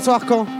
Bonsoir Caen.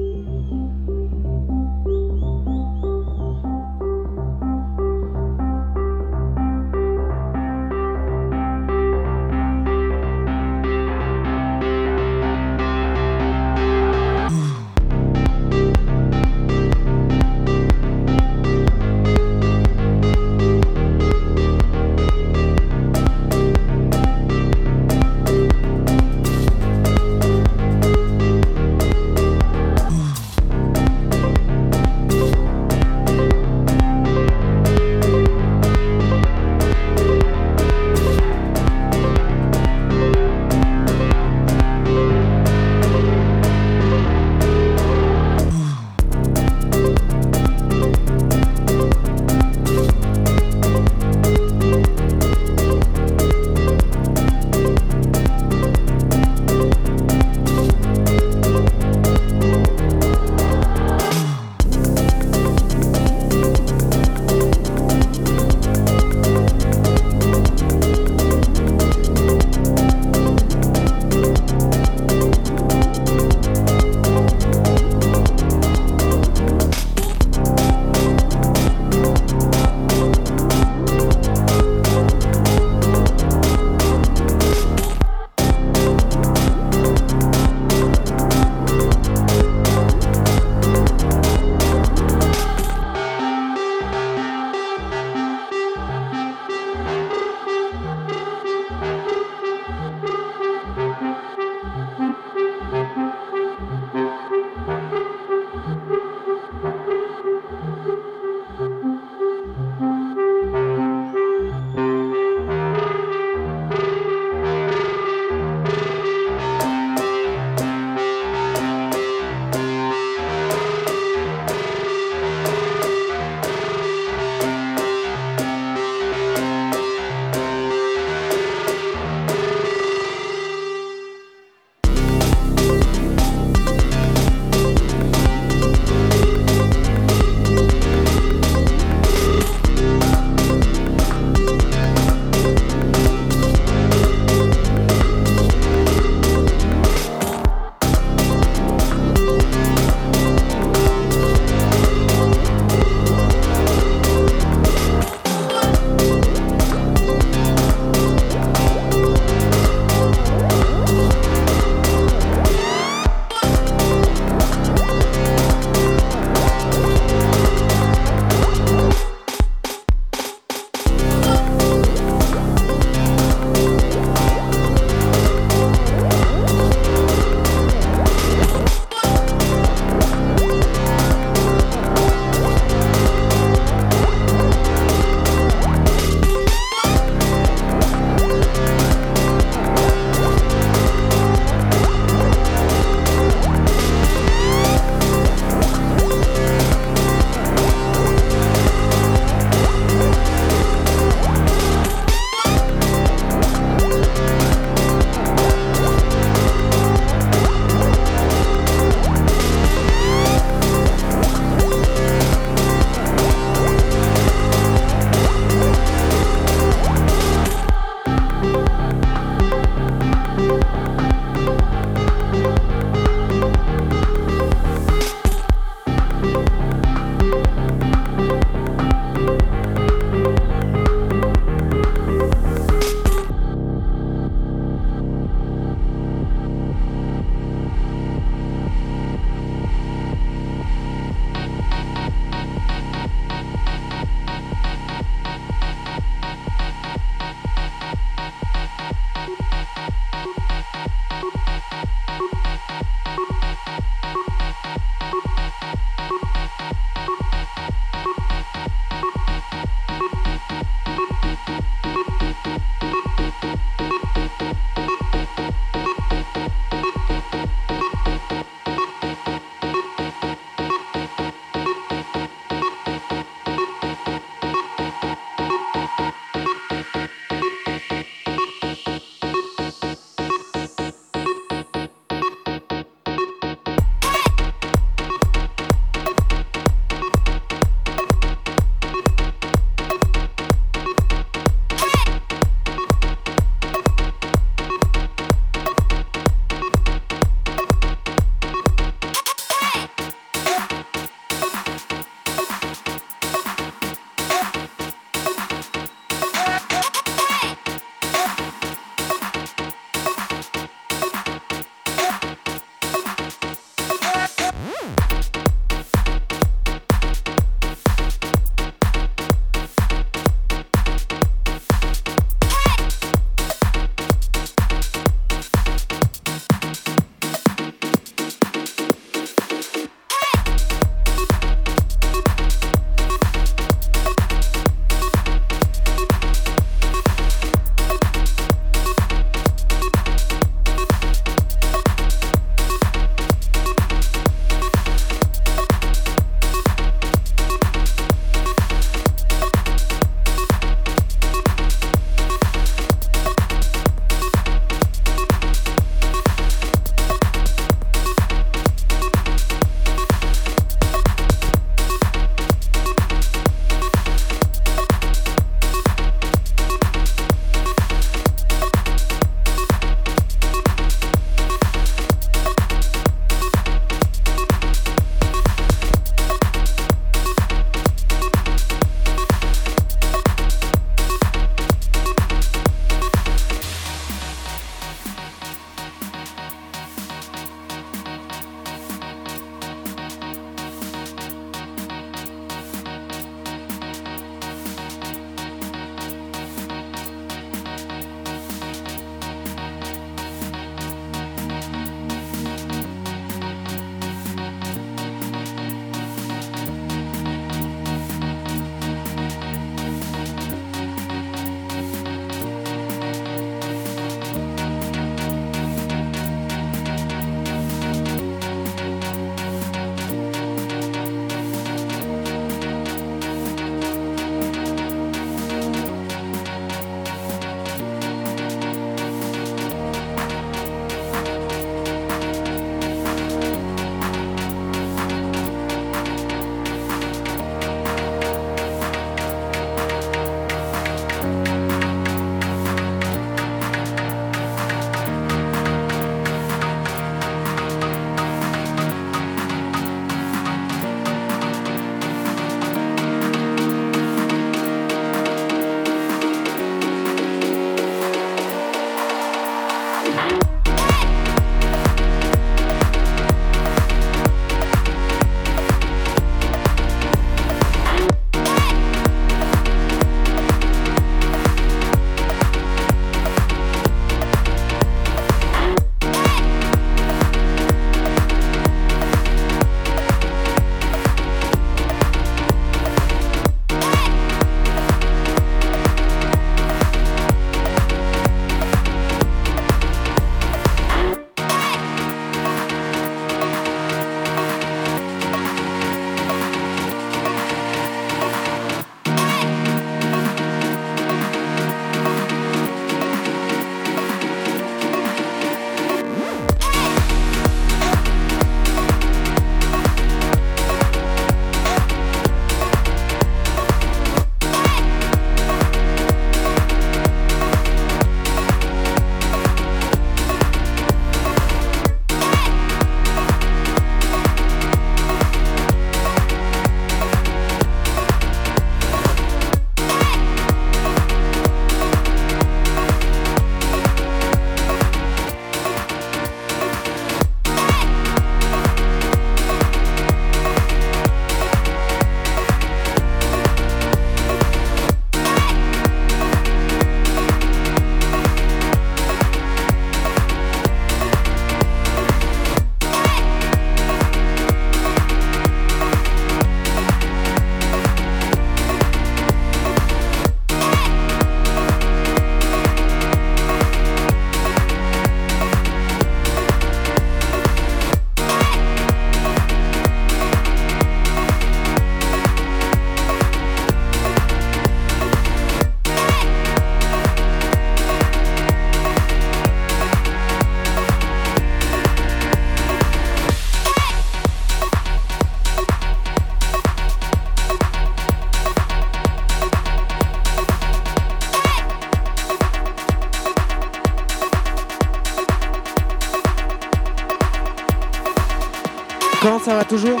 Toujours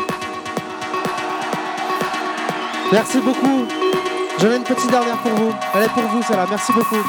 Merci beaucoup. J'en ai une petite dernière pour vous. Elle est pour vous, celle-là. Merci beaucoup.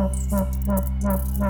Ha ha ha ha ha.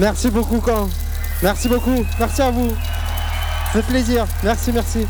Merci beaucoup, Quand. Merci beaucoup. Merci à vous. Fait plaisir. Merci, merci.